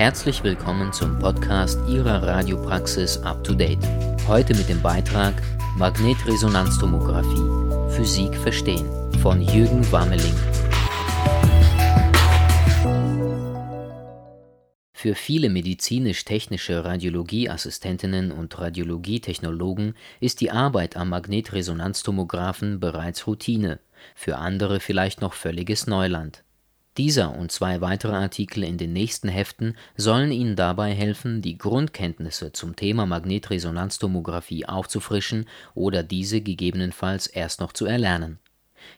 Herzlich willkommen zum Podcast Ihrer Radiopraxis Up to Date. Heute mit dem Beitrag Magnetresonanztomographie Physik verstehen von Jürgen Wammeling. Für viele medizinisch-technische Radiologieassistentinnen und Radiologietechnologen ist die Arbeit am Magnetresonanztomographen bereits Routine, für andere vielleicht noch völliges Neuland. Dieser und zwei weitere Artikel in den nächsten Heften sollen Ihnen dabei helfen, die Grundkenntnisse zum Thema Magnetresonanztomographie aufzufrischen oder diese gegebenenfalls erst noch zu erlernen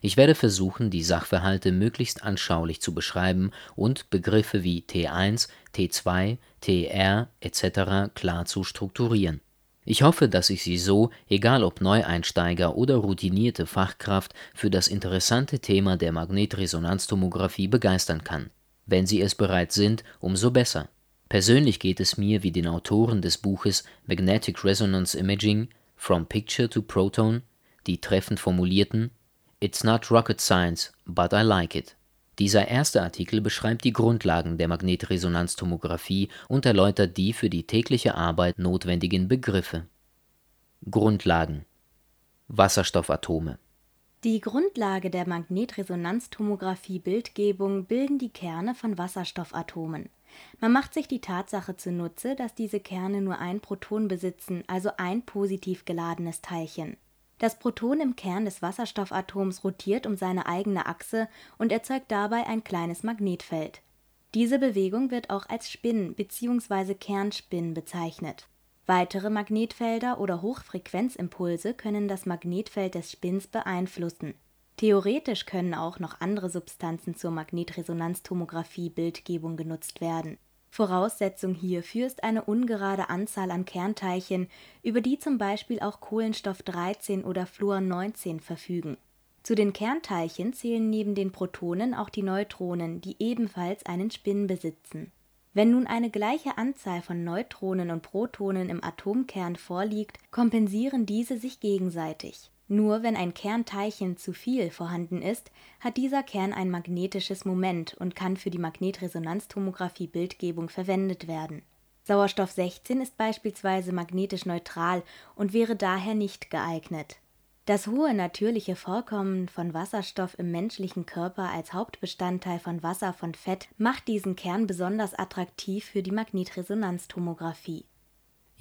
ich werde versuchen, die Sachverhalte möglichst anschaulich zu beschreiben und Begriffe wie T1, T2, TR etc. klar zu strukturieren. Ich hoffe, dass ich Sie so, egal ob Neueinsteiger oder routinierte Fachkraft, für das interessante Thema der Magnetresonanztomographie begeistern kann. Wenn Sie es bereits sind, umso besser. Persönlich geht es mir wie den Autoren des Buches Magnetic Resonance Imaging From Picture to Proton, die treffend formulierten It's not rocket science, but I like it. Dieser erste Artikel beschreibt die Grundlagen der Magnetresonanztomographie und erläutert die für die tägliche Arbeit notwendigen Begriffe. Grundlagen Wasserstoffatome Die Grundlage der Magnetresonanztomographie-Bildgebung bilden die Kerne von Wasserstoffatomen. Man macht sich die Tatsache zunutze, dass diese Kerne nur ein Proton besitzen, also ein positiv geladenes Teilchen. Das Proton im Kern des Wasserstoffatoms rotiert um seine eigene Achse und erzeugt dabei ein kleines Magnetfeld. Diese Bewegung wird auch als Spin bzw. Kernspin bezeichnet. Weitere Magnetfelder oder Hochfrequenzimpulse können das Magnetfeld des Spins beeinflussen. Theoretisch können auch noch andere Substanzen zur Magnetresonanztomographie-Bildgebung genutzt werden Voraussetzung hierfür ist eine ungerade Anzahl an Kernteilchen, über die zum Beispiel auch Kohlenstoff 13 oder Fluor 19 verfügen. Zu den Kernteilchen zählen neben den Protonen auch die Neutronen, die ebenfalls einen Spin besitzen. Wenn nun eine gleiche Anzahl von Neutronen und Protonen im Atomkern vorliegt, kompensieren diese sich gegenseitig nur wenn ein Kernteilchen zu viel vorhanden ist, hat dieser Kern ein magnetisches Moment und kann für die Magnetresonanztomographie-Bildgebung verwendet werden. Sauerstoff 16 ist beispielsweise magnetisch neutral und wäre daher nicht geeignet. Das hohe natürliche Vorkommen von Wasserstoff im menschlichen Körper als Hauptbestandteil von Wasser von Fett macht diesen Kern besonders attraktiv für die Magnetresonanztomographie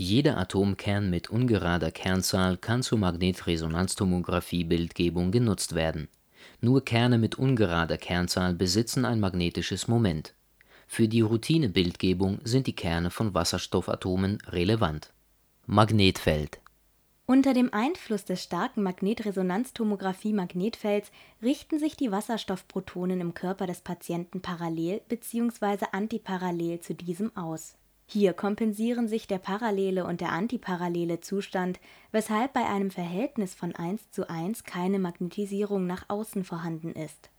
jeder Atomkern mit ungerader Kernzahl kann zur Magnetresonanztomographie-Bildgebung genutzt werden. Nur Kerne mit ungerader Kernzahl besitzen ein magnetisches Moment. Für die Routine-Bildgebung sind die Kerne von Wasserstoffatomen relevant. Magnetfeld Unter dem Einfluss des starken Magnetresonanztomographie-Magnetfelds richten sich die Wasserstoffprotonen im Körper des Patienten parallel bzw. antiparallel zu diesem aus hier kompensieren sich der parallele und der antiparallele Zustand, weshalb bei einem Verhältnis von 1 zu 1 keine Magnetisierung nach außen vorhanden ist.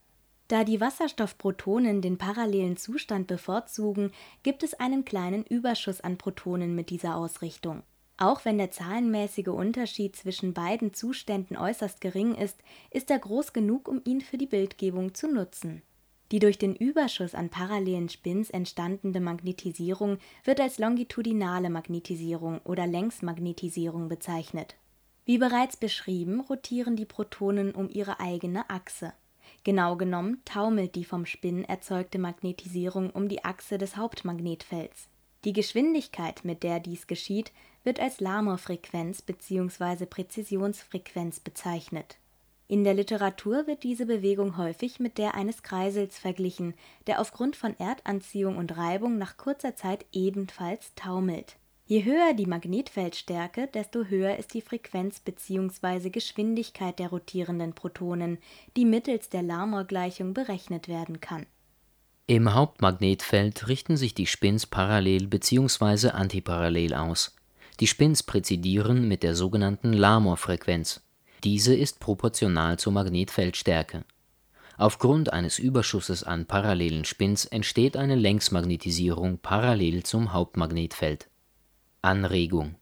Da die Wasserstoffprotonen den parallelen Zustand bevorzugen, gibt es einen kleinen Überschuss an Protonen mit dieser Ausrichtung. Auch wenn der zahlenmäßige Unterschied zwischen beiden Zuständen äußerst gering ist, ist er groß genug, um ihn für die Bildgebung zu nutzen die durch den Überschuss an parallelen Spins entstandene Magnetisierung wird als longitudinale Magnetisierung oder Längsmagnetisierung bezeichnet. Wie bereits beschrieben, rotieren die Protonen um ihre eigene Achse. Genau genommen taumelt die vom Spin erzeugte Magnetisierung um die Achse des Hauptmagnetfelds. Die Geschwindigkeit, mit der dies geschieht, wird als Lamor-Frequenz bzw. Präzisionsfrequenz bezeichnet in der Literatur wird diese Bewegung häufig mit der eines Kreisels verglichen, der aufgrund von Erdanziehung und Reibung nach kurzer Zeit ebenfalls taumelt. Je höher die Magnetfeldstärke, desto höher ist die Frequenz bzw. Geschwindigkeit der rotierenden Protonen, die mittels der Larmor-Gleichung berechnet werden kann. Im Hauptmagnetfeld richten sich die Spins parallel bzw. antiparallel aus. Die Spins präzidieren mit der sogenannten Larmor-Frequenz diese ist proportional zur Magnetfeldstärke. Aufgrund eines Überschusses an parallelen Spins entsteht eine Längsmagnetisierung parallel zum Hauptmagnetfeld. Anregung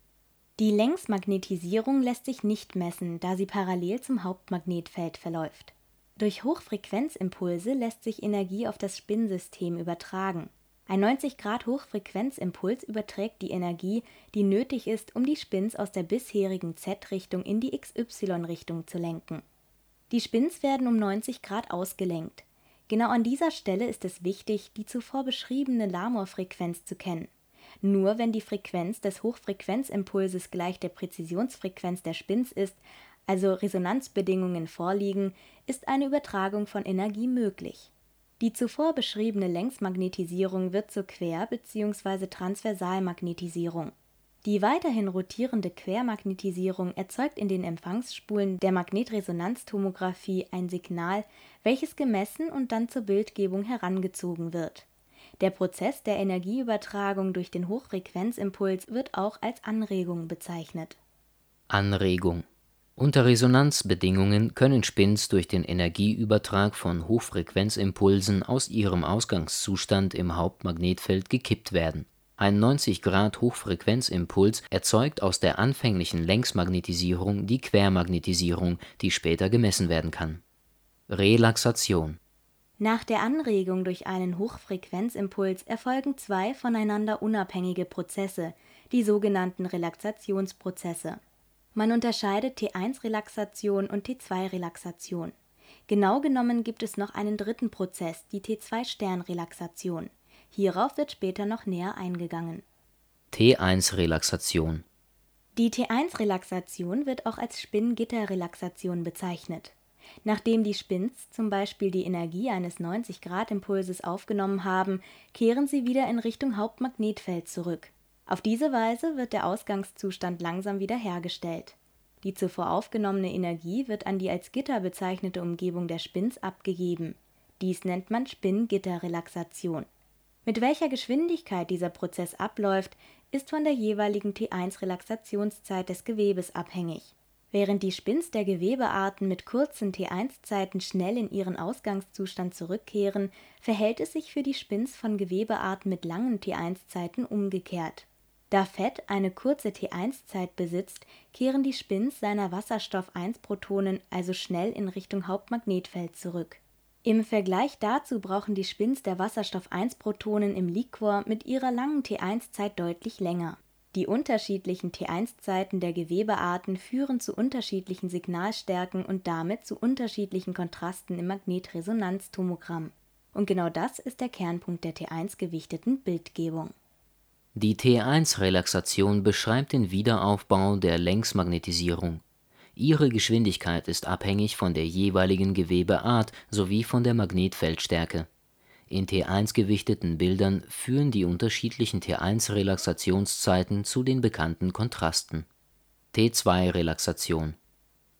Die Längsmagnetisierung lässt sich nicht messen, da sie parallel zum Hauptmagnetfeld verläuft. Durch Hochfrequenzimpulse lässt sich Energie auf das Spinnsystem übertragen Ein 90 Grad Hochfrequenzimpuls überträgt die Energie, die nötig ist, um die Spins aus der bisherigen Z-Richtung in die XY-Richtung zu lenken. Die Spins werden um 90 Grad ausgelenkt. Genau an dieser Stelle ist es wichtig, die zuvor beschriebene Lamor-Frequenz zu kennen. Nur wenn die Frequenz des Hochfrequenzimpulses gleich der Präzisionsfrequenz der Spins ist, also Resonanzbedingungen vorliegen, ist eine Übertragung von Energie möglich. Die zuvor beschriebene Längsmagnetisierung wird zur Quer- bzw. Transversalmagnetisierung. Die weiterhin rotierende Quermagnetisierung erzeugt in den Empfangsspulen der Magnetresonanztomographie ein Signal, welches gemessen und dann zur Bildgebung herangezogen wird. Der Prozess der Energieübertragung durch den Hochfrequenzimpuls wird auch als Anregung bezeichnet. Anregung unter Resonanzbedingungen können Spins durch den Energieübertrag von Hochfrequenzimpulsen aus ihrem Ausgangszustand im Hauptmagnetfeld gekippt werden. Ein 90° Hochfrequenzimpuls erzeugt aus der anfänglichen Längsmagnetisierung die Quermagnetisierung, die später gemessen werden kann. Relaxation Nach der Anregung durch einen Hochfrequenzimpuls erfolgen zwei voneinander unabhängige Prozesse, die sogenannten Relaxationsprozesse man unterscheidet T1-Relaxation und T2-Relaxation. Genau genommen gibt es noch einen dritten Prozess, die T2-Stern-Relaxation. Hierauf wird später noch näher eingegangen. T1-Relaxation Die T1-Relaxation wird auch als Spin-Gitter-Relaxation bezeichnet. Nachdem die Spins zum Beispiel die Energie eines 90-Grad-Impulses aufgenommen haben, kehren sie wieder in Richtung Hauptmagnetfeld zurück. Auf diese Weise wird der Ausgangszustand langsam wiederhergestellt. Die zuvor aufgenommene Energie wird an die als Gitter bezeichnete Umgebung der Spins abgegeben. Dies nennt man Spin-Gitter-Relaxation. Mit welcher Geschwindigkeit dieser Prozess abläuft, ist von der jeweiligen T1-Relaxationszeit des Gewebes abhängig. Während die Spins der Gewebearten mit kurzen T1-Zeiten schnell in ihren Ausgangszustand zurückkehren, verhält es sich für die Spins von Gewebearten mit langen T1-Zeiten umgekehrt da Fett eine kurze T1-Zeit besitzt, kehren die Spins seiner Wasserstoff-1-Protonen also schnell in Richtung Hauptmagnetfeld zurück. Im Vergleich dazu brauchen die Spins der Wasserstoff-1-Protonen im Liquor mit ihrer langen T1-Zeit deutlich länger. Die unterschiedlichen T1-Zeiten der Gewebearten führen zu unterschiedlichen Signalstärken und damit zu unterschiedlichen Kontrasten im Magnetresonanztomogramm. Und genau das ist der Kernpunkt der T1-gewichteten Bildgebung die T1-Relaxation beschreibt den Wiederaufbau der Längsmagnetisierung. Ihre Geschwindigkeit ist abhängig von der jeweiligen Gewebeart sowie von der Magnetfeldstärke. In T1-gewichteten Bildern führen die unterschiedlichen T1-Relaxationszeiten zu den bekannten Kontrasten. T2-Relaxation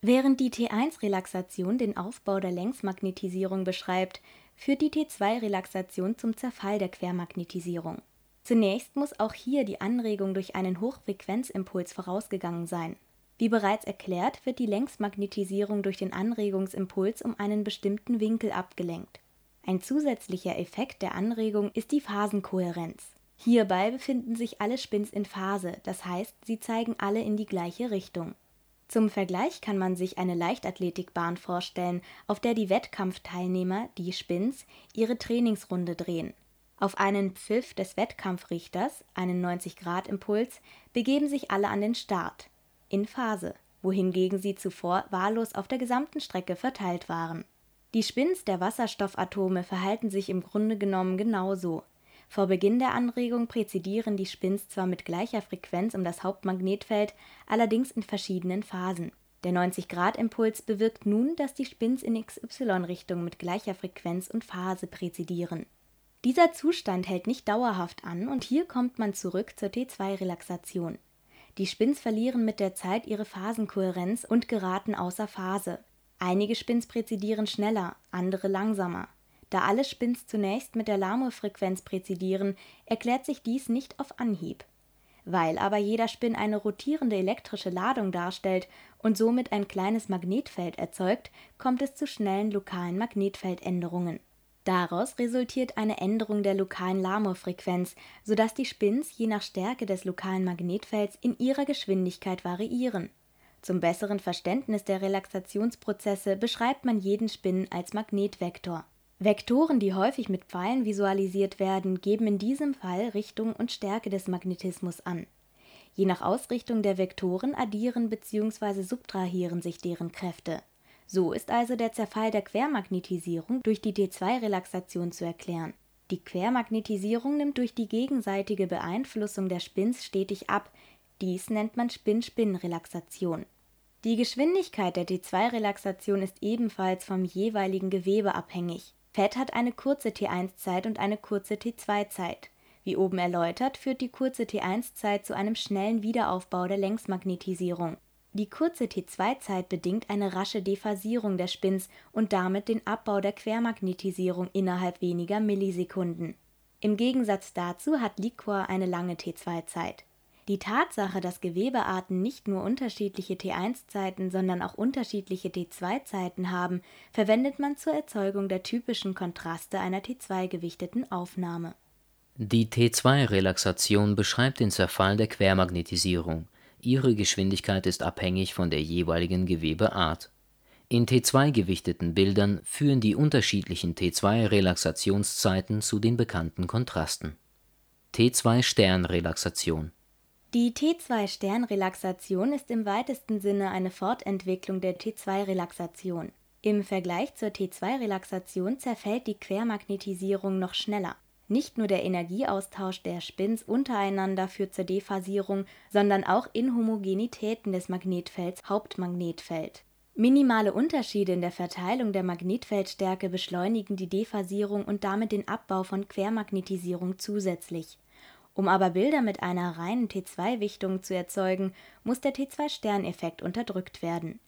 Während die T1-Relaxation den Aufbau der Längsmagnetisierung beschreibt, führt die T2-Relaxation zum Zerfall der Quermagnetisierung Zunächst muss auch hier die Anregung durch einen Hochfrequenzimpuls vorausgegangen sein. Wie bereits erklärt, wird die Längsmagnetisierung durch den Anregungsimpuls um einen bestimmten Winkel abgelenkt. Ein zusätzlicher Effekt der Anregung ist die Phasenkohärenz. Hierbei befinden sich alle Spins in Phase, das heißt, sie zeigen alle in die gleiche Richtung. Zum Vergleich kann man sich eine Leichtathletikbahn vorstellen, auf der die Wettkampfteilnehmer, die Spins, ihre Trainingsrunde drehen. Auf einen Pfiff des Wettkampfrichters, einen 90-Grad-Impuls, begeben sich alle an den Start, in Phase, wohingegen sie zuvor wahllos auf der gesamten Strecke verteilt waren. Die Spins der Wasserstoffatome verhalten sich im Grunde genommen genauso. Vor Beginn der Anregung präzidieren die Spins zwar mit gleicher Frequenz um das Hauptmagnetfeld, allerdings in verschiedenen Phasen. Der 90-Grad-Impuls bewirkt nun, dass die Spins in XY-Richtung mit gleicher Frequenz und Phase präzidieren dieser Zustand hält nicht dauerhaft an und hier kommt man zurück zur T2-Relaxation. Die Spins verlieren mit der Zeit ihre Phasenkohärenz und geraten außer Phase. Einige Spins präzidieren schneller, andere langsamer. Da alle Spins zunächst mit der Lamor-Frequenz präzidieren, erklärt sich dies nicht auf Anhieb. Weil aber jeder Spin eine rotierende elektrische Ladung darstellt und somit ein kleines Magnetfeld erzeugt, kommt es zu schnellen lokalen Magnetfeldänderungen Daraus resultiert eine Änderung der lokalen Lamor-Frequenz, sodass die Spins je nach Stärke des lokalen Magnetfelds in ihrer Geschwindigkeit variieren. Zum besseren Verständnis der Relaxationsprozesse beschreibt man jeden Spin als Magnetvektor. Vektoren, die häufig mit Pfeilen visualisiert werden, geben in diesem Fall Richtung und Stärke des Magnetismus an. Je nach Ausrichtung der Vektoren addieren bzw. subtrahieren sich deren Kräfte. So ist also der Zerfall der Quermagnetisierung durch die T2-Relaxation zu erklären. Die Quermagnetisierung nimmt durch die gegenseitige Beeinflussung der Spins stetig ab, dies nennt man Spin-Spin-Relaxation. Die Geschwindigkeit der T2-Relaxation ist ebenfalls vom jeweiligen Gewebe abhängig. Fett hat eine kurze T1-Zeit und eine kurze T2-Zeit. Wie oben erläutert, führt die kurze T1-Zeit zu einem schnellen Wiederaufbau der Längsmagnetisierung. Die kurze T2-Zeit bedingt eine rasche Dephasierung der Spins und damit den Abbau der Quermagnetisierung innerhalb weniger Millisekunden. Im Gegensatz dazu hat Liquor eine lange T2-Zeit. Die Tatsache, dass Gewebearten nicht nur unterschiedliche T1-Zeiten, sondern auch unterschiedliche T2-Zeiten haben, verwendet man zur Erzeugung der typischen Kontraste einer T2-gewichteten Aufnahme. Die T2-Relaxation beschreibt den Zerfall der Quermagnetisierung Ihre Geschwindigkeit ist abhängig von der jeweiligen Gewebeart. In T2-gewichteten Bildern führen die unterschiedlichen T2-Relaxationszeiten zu den bekannten Kontrasten. T2-Stern-Relaxation Die T2-Stern-Relaxation ist im weitesten Sinne eine Fortentwicklung der T2-Relaxation. Im Vergleich zur T2-Relaxation zerfällt die Quermagnetisierung noch schneller nicht nur der Energieaustausch der Spins untereinander führt zur Dephasierung, sondern auch Inhomogenitäten des Magnetfelds Hauptmagnetfeld. Minimale Unterschiede in der Verteilung der Magnetfeldstärke beschleunigen die Dephasierung und damit den Abbau von Quermagnetisierung zusätzlich. Um aber Bilder mit einer reinen T2-Wichtung zu erzeugen, muss der T2-Sterneffekt unterdrückt werden.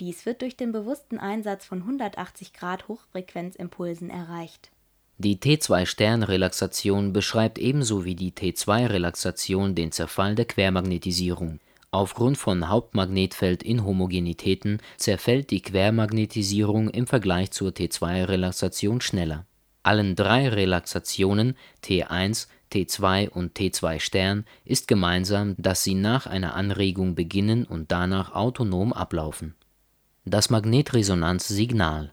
Dies wird durch den bewussten Einsatz von 180 Grad Hochfrequenzimpulsen erreicht die T2-Stern-Relaxation beschreibt ebenso wie die T2-Relaxation den Zerfall der Quermagnetisierung. Aufgrund von Hauptmagnetfeld-Inhomogenitäten zerfällt die Quermagnetisierung im Vergleich zur T2-Relaxation schneller. Allen drei Relaxationen T1, T2 und T2 Stern ist gemeinsam, dass sie nach einer Anregung beginnen und danach autonom ablaufen. Das Magnetresonanzsignal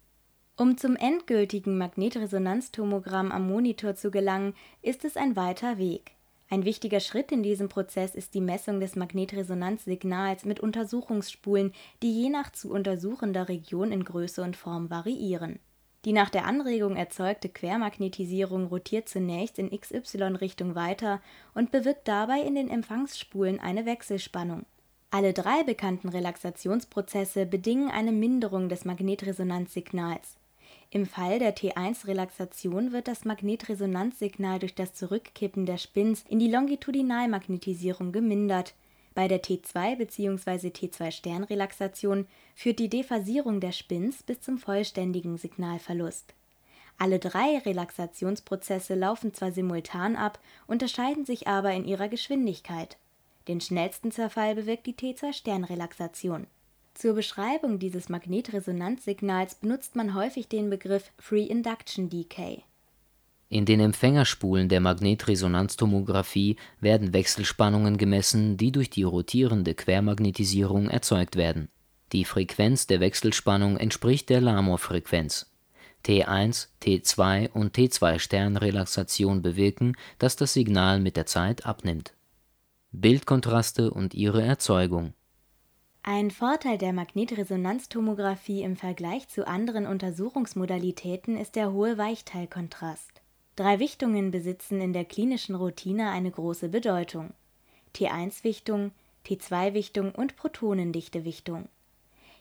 um zum endgültigen Magnetresonanztomogramm am Monitor zu gelangen, ist es ein weiter Weg. Ein wichtiger Schritt in diesem Prozess ist die Messung des Magnetresonanzsignals mit Untersuchungsspulen, die je nach zu untersuchender Region in Größe und Form variieren. Die nach der Anregung erzeugte Quermagnetisierung rotiert zunächst in XY-Richtung weiter und bewirkt dabei in den Empfangsspulen eine Wechselspannung. Alle drei bekannten Relaxationsprozesse bedingen eine Minderung des Magnetresonanzsignals. Im Fall der T1-Relaxation wird das Magnetresonanzsignal durch das Zurückkippen der Spins in die Longitudinalmagnetisierung gemindert. Bei der T2 bzw. T2-Stern-Relaxation führt die Dephasierung der Spins bis zum vollständigen Signalverlust. Alle drei Relaxationsprozesse laufen zwar simultan ab, unterscheiden sich aber in ihrer Geschwindigkeit. Den schnellsten Zerfall bewirkt die T2-Stern-Relaxation zur Beschreibung dieses Magnetresonanzsignals benutzt man häufig den Begriff Free Induction Decay. In den Empfängerspulen der Magnetresonanztomographie werden Wechselspannungen gemessen, die durch die rotierende Quermagnetisierung erzeugt werden. Die Frequenz der Wechselspannung entspricht der Lamor-Frequenz. T1, T2 und T2-Sternrelaxation bewirken, dass das Signal mit der Zeit abnimmt. Bildkontraste und ihre Erzeugung ein Vorteil der Magnetresonanztomographie im Vergleich zu anderen Untersuchungsmodalitäten ist der hohe Weichteilkontrast. Drei Wichtungen besitzen in der klinischen Routine eine große Bedeutung: T1-Wichtung, T2-Wichtung und Protonendichte-Wichtung.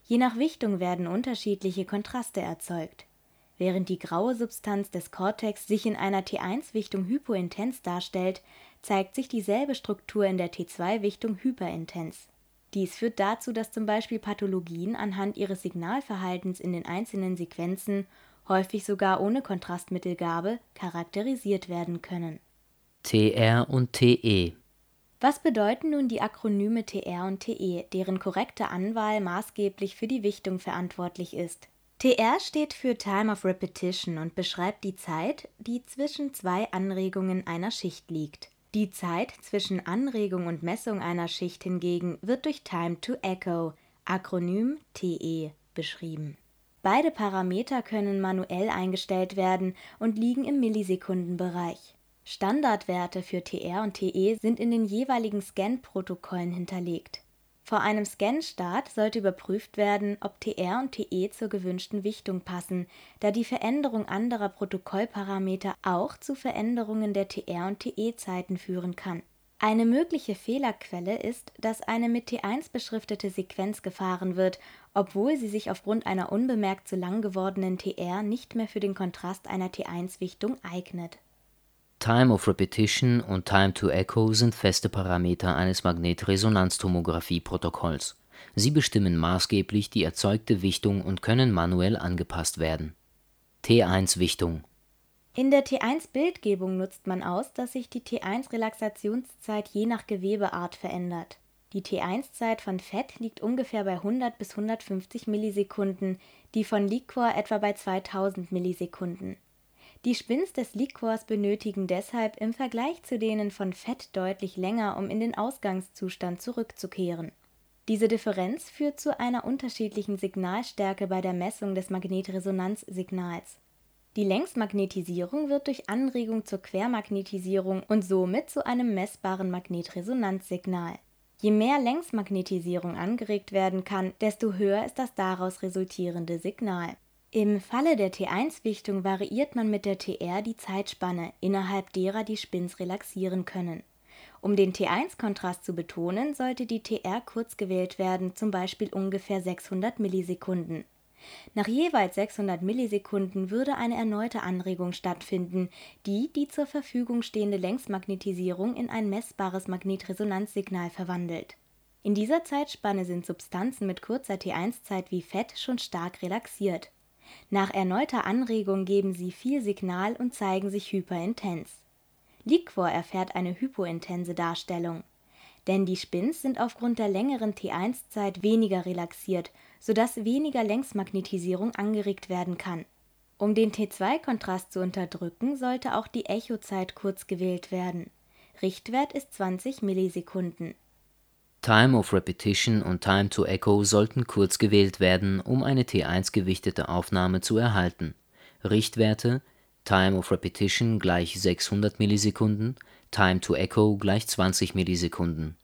Je nach Wichtung werden unterschiedliche Kontraste erzeugt. Während die graue Substanz des Cortex sich in einer T1-Wichtung hypointens darstellt, zeigt sich dieselbe Struktur in der T2-Wichtung hyperintens dies führt dazu, dass zum Beispiel Pathologien anhand ihres Signalverhaltens in den einzelnen Sequenzen, häufig sogar ohne Kontrastmittelgabe, charakterisiert werden können. TR und TE Was bedeuten nun die Akronyme TR und TE, deren korrekte Anwahl maßgeblich für die Wichtung verantwortlich ist? TR steht für Time of Repetition und beschreibt die Zeit, die zwischen zwei Anregungen einer Schicht liegt. Die Zeit zwischen Anregung und Messung einer Schicht hingegen wird durch Time to Echo, Akronym TE, beschrieben. Beide Parameter können manuell eingestellt werden und liegen im Millisekundenbereich. Standardwerte für TR und TE sind in den jeweiligen Scan-Protokollen hinterlegt. Vor einem Scan-Start sollte überprüft werden, ob TR und TE zur gewünschten Wichtung passen, da die Veränderung anderer Protokollparameter auch zu Veränderungen der TR und TE-Zeiten führen kann. Eine mögliche Fehlerquelle ist, dass eine mit T1 beschriftete Sequenz gefahren wird, obwohl sie sich aufgrund einer unbemerkt zu lang gewordenen TR nicht mehr für den Kontrast einer T1-Wichtung eignet. Time of Repetition und Time to Echo sind feste Parameter eines Magnetresonanztomographie-Protokolls. Sie bestimmen maßgeblich die erzeugte Wichtung und können manuell angepasst werden. T1-Wichtung in der T1-Bildgebung nutzt man aus, dass sich die T1-Relaxationszeit je nach Gewebeart verändert. Die T1-Zeit von Fett liegt ungefähr bei 100 bis 150 Millisekunden, die von Liquor etwa bei 2000 Millisekunden. Die Spins des Liquors benötigen deshalb im Vergleich zu denen von Fett deutlich länger, um in den Ausgangszustand zurückzukehren. Diese Differenz führt zu einer unterschiedlichen Signalstärke bei der Messung des Magnetresonanzsignals. Die Längsmagnetisierung wird durch Anregung zur Quermagnetisierung und somit zu einem messbaren Magnetresonanzsignal. Je mehr Längsmagnetisierung angeregt werden kann, desto höher ist das daraus resultierende Signal. Im Falle der T1-Wichtung variiert man mit der TR die Zeitspanne, innerhalb derer die Spins relaxieren können. Um den T1-Kontrast zu betonen, sollte die TR kurz gewählt werden, zum Beispiel ungefähr 600 Millisekunden. Nach jeweils 600 Millisekunden würde eine erneute Anregung stattfinden, die die zur Verfügung stehende Längsmagnetisierung in ein messbares Magnetresonanzsignal verwandelt. In dieser Zeitspanne sind Substanzen mit kurzer T1-Zeit wie Fett schon stark relaxiert. Nach erneuter Anregung geben sie viel Signal und zeigen sich hyperintens. Liquor erfährt eine hypointense Darstellung. Denn die Spins sind aufgrund der längeren T1-Zeit weniger relaxiert sodass weniger Längsmagnetisierung angeregt werden kann. Um den T2-Kontrast zu unterdrücken, sollte auch die Echozeit kurz gewählt werden. Richtwert ist 20 Millisekunden. Time of Repetition und Time to Echo sollten kurz gewählt werden, um eine T1 gewichtete Aufnahme zu erhalten. Richtwerte Time of Repetition gleich 600 Millisekunden, Time to Echo gleich 20 Millisekunden.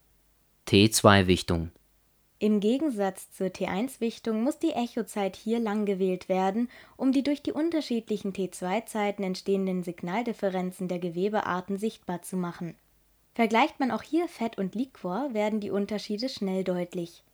T2-Wichtung im Gegensatz zur T1-Wichtung muss die Echozeit hier lang gewählt werden, um die durch die unterschiedlichen T2-Zeiten entstehenden Signaldifferenzen der Gewebearten sichtbar zu machen. Vergleicht man auch hier Fett und Liquor, werden die Unterschiede schnell deutlich.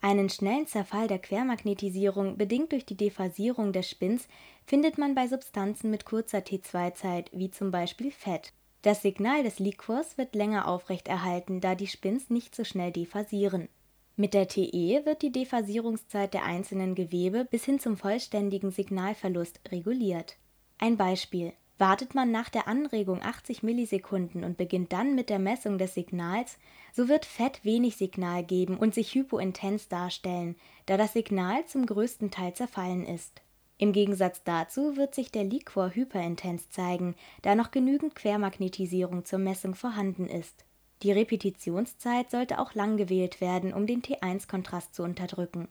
Einen schnellen Zerfall der Quermagnetisierung, bedingt durch die Dephasierung des Spins, findet man bei Substanzen mit kurzer T2-Zeit, wie zum Beispiel Fett. Das Signal des Liquors wird länger aufrechterhalten, da die Spins nicht so schnell dephasieren mit der TE wird die Dephasierungszeit der einzelnen Gewebe bis hin zum vollständigen Signalverlust reguliert. Ein Beispiel: Wartet man nach der Anregung 80 Millisekunden und beginnt dann mit der Messung des Signals, so wird Fett wenig Signal geben und sich hypointens darstellen, da das Signal zum größten Teil zerfallen ist. Im Gegensatz dazu wird sich der Liquor hyperintens zeigen, da noch genügend Quermagnetisierung zur Messung vorhanden ist die Repetitionszeit sollte auch lang gewählt werden, um den T1-Kontrast zu unterdrücken.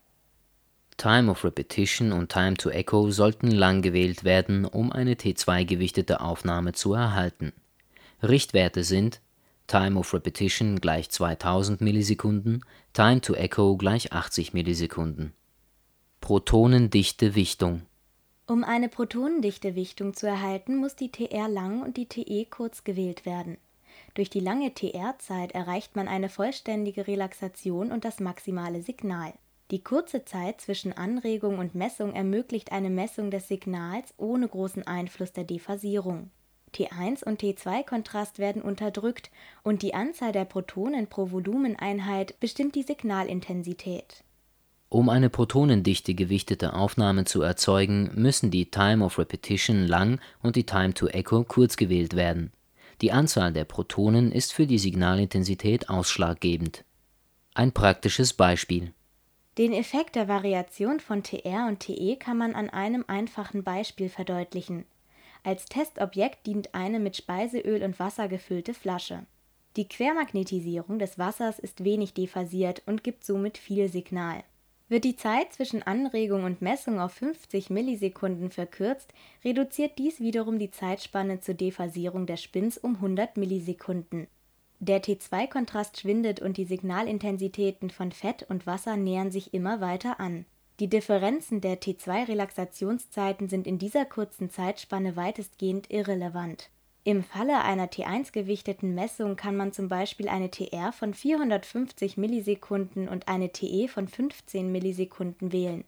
Time of Repetition und Time to Echo sollten lang gewählt werden, um eine T2-gewichtete Aufnahme zu erhalten. Richtwerte sind Time of Repetition gleich 2000 Millisekunden, Time to Echo gleich 80 Millisekunden. Protonendichte Wichtung Um eine protonendichte Wichtung zu erhalten, muss die TR lang und die TE kurz gewählt werden. Durch die lange TR-Zeit erreicht man eine vollständige Relaxation und das maximale Signal. Die kurze Zeit zwischen Anregung und Messung ermöglicht eine Messung des Signals ohne großen Einfluss der Dephasierung. T1 und T2-Kontrast werden unterdrückt und die Anzahl der Protonen pro Volumeneinheit bestimmt die Signalintensität. Um eine protonendichte gewichtete Aufnahme zu erzeugen, müssen die Time of Repetition lang und die Time to Echo kurz gewählt werden die Anzahl der Protonen ist für die Signalintensität ausschlaggebend. Ein praktisches Beispiel. Den Effekt der Variation von TR und TE kann man an einem einfachen Beispiel verdeutlichen. Als Testobjekt dient eine mit Speiseöl und Wasser gefüllte Flasche. Die Quermagnetisierung des Wassers ist wenig dephasiert und gibt somit viel Signal. Wird die Zeit zwischen Anregung und Messung auf 50 Millisekunden verkürzt, reduziert dies wiederum die Zeitspanne zur Dephasierung der Spins um 100 Millisekunden. Der T2-Kontrast schwindet und die Signalintensitäten von Fett und Wasser nähern sich immer weiter an. Die Differenzen der T2-Relaxationszeiten sind in dieser kurzen Zeitspanne weitestgehend irrelevant im Falle einer T1-gewichteten Messung kann man zum Beispiel eine TR von 450 Millisekunden und eine TE von 15 Millisekunden wählen.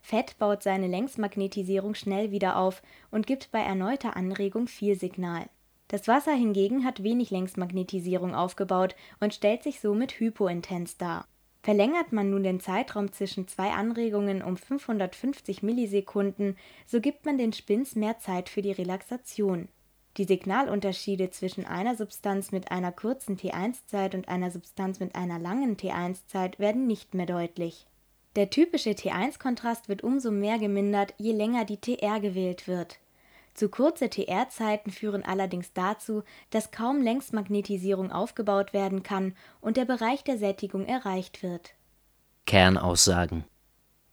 Fett baut seine Längsmagnetisierung schnell wieder auf und gibt bei erneuter Anregung viel Signal. Das Wasser hingegen hat wenig Längsmagnetisierung aufgebaut und stellt sich somit hypointens dar. Verlängert man nun den Zeitraum zwischen zwei Anregungen um 550 Millisekunden, so gibt man den Spins mehr Zeit für die Relaxation die Signalunterschiede zwischen einer Substanz mit einer kurzen T1-Zeit und einer Substanz mit einer langen T1-Zeit werden nicht mehr deutlich. Der typische T1-Kontrast wird umso mehr gemindert, je länger die TR gewählt wird. Zu kurze TR-Zeiten führen allerdings dazu, dass kaum Längsmagnetisierung aufgebaut werden kann und der Bereich der Sättigung erreicht wird. Kernaussagen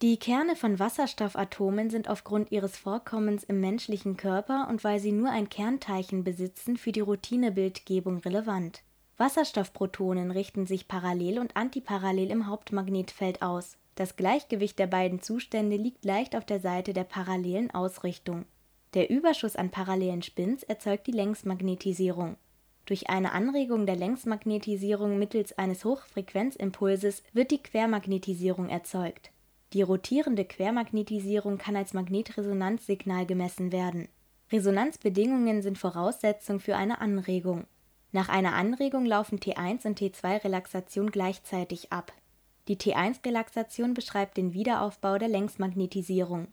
die Kerne von Wasserstoffatomen sind aufgrund ihres Vorkommens im menschlichen Körper und weil sie nur ein Kernteilchen besitzen, für die Routinebildgebung relevant. Wasserstoffprotonen richten sich parallel und antiparallel im Hauptmagnetfeld aus. Das Gleichgewicht der beiden Zustände liegt leicht auf der Seite der parallelen Ausrichtung. Der Überschuss an parallelen Spins erzeugt die Längsmagnetisierung. Durch eine Anregung der Längsmagnetisierung mittels eines Hochfrequenzimpulses wird die Quermagnetisierung erzeugt die rotierende Quermagnetisierung kann als Magnetresonanzsignal gemessen werden. Resonanzbedingungen sind Voraussetzung für eine Anregung. Nach einer Anregung laufen T1 und T2-Relaxation gleichzeitig ab. Die T1-Relaxation beschreibt den Wiederaufbau der Längsmagnetisierung.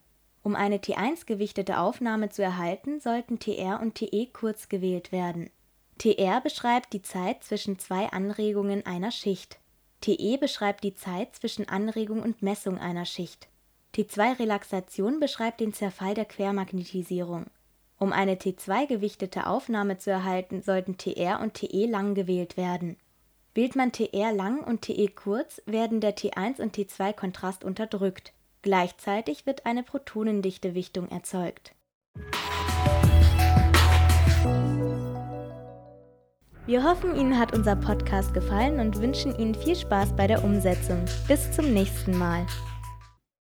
Um eine T1-gewichtete Aufnahme zu erhalten, sollten TR und TE kurz gewählt werden. TR beschreibt die Zeit zwischen zwei Anregungen einer Schicht TE beschreibt die Zeit zwischen Anregung und Messung einer Schicht. T2-Relaxation beschreibt den Zerfall der Quermagnetisierung. Um eine T2-gewichtete Aufnahme zu erhalten, sollten TR und TE lang gewählt werden. Wählt man TR lang und TE kurz, werden der T1 und T2-Kontrast unterdrückt. Gleichzeitig wird eine Protonendichtewichtung erzeugt Wir hoffen, Ihnen hat unser Podcast gefallen und wünschen Ihnen viel Spaß bei der Umsetzung. Bis zum nächsten Mal.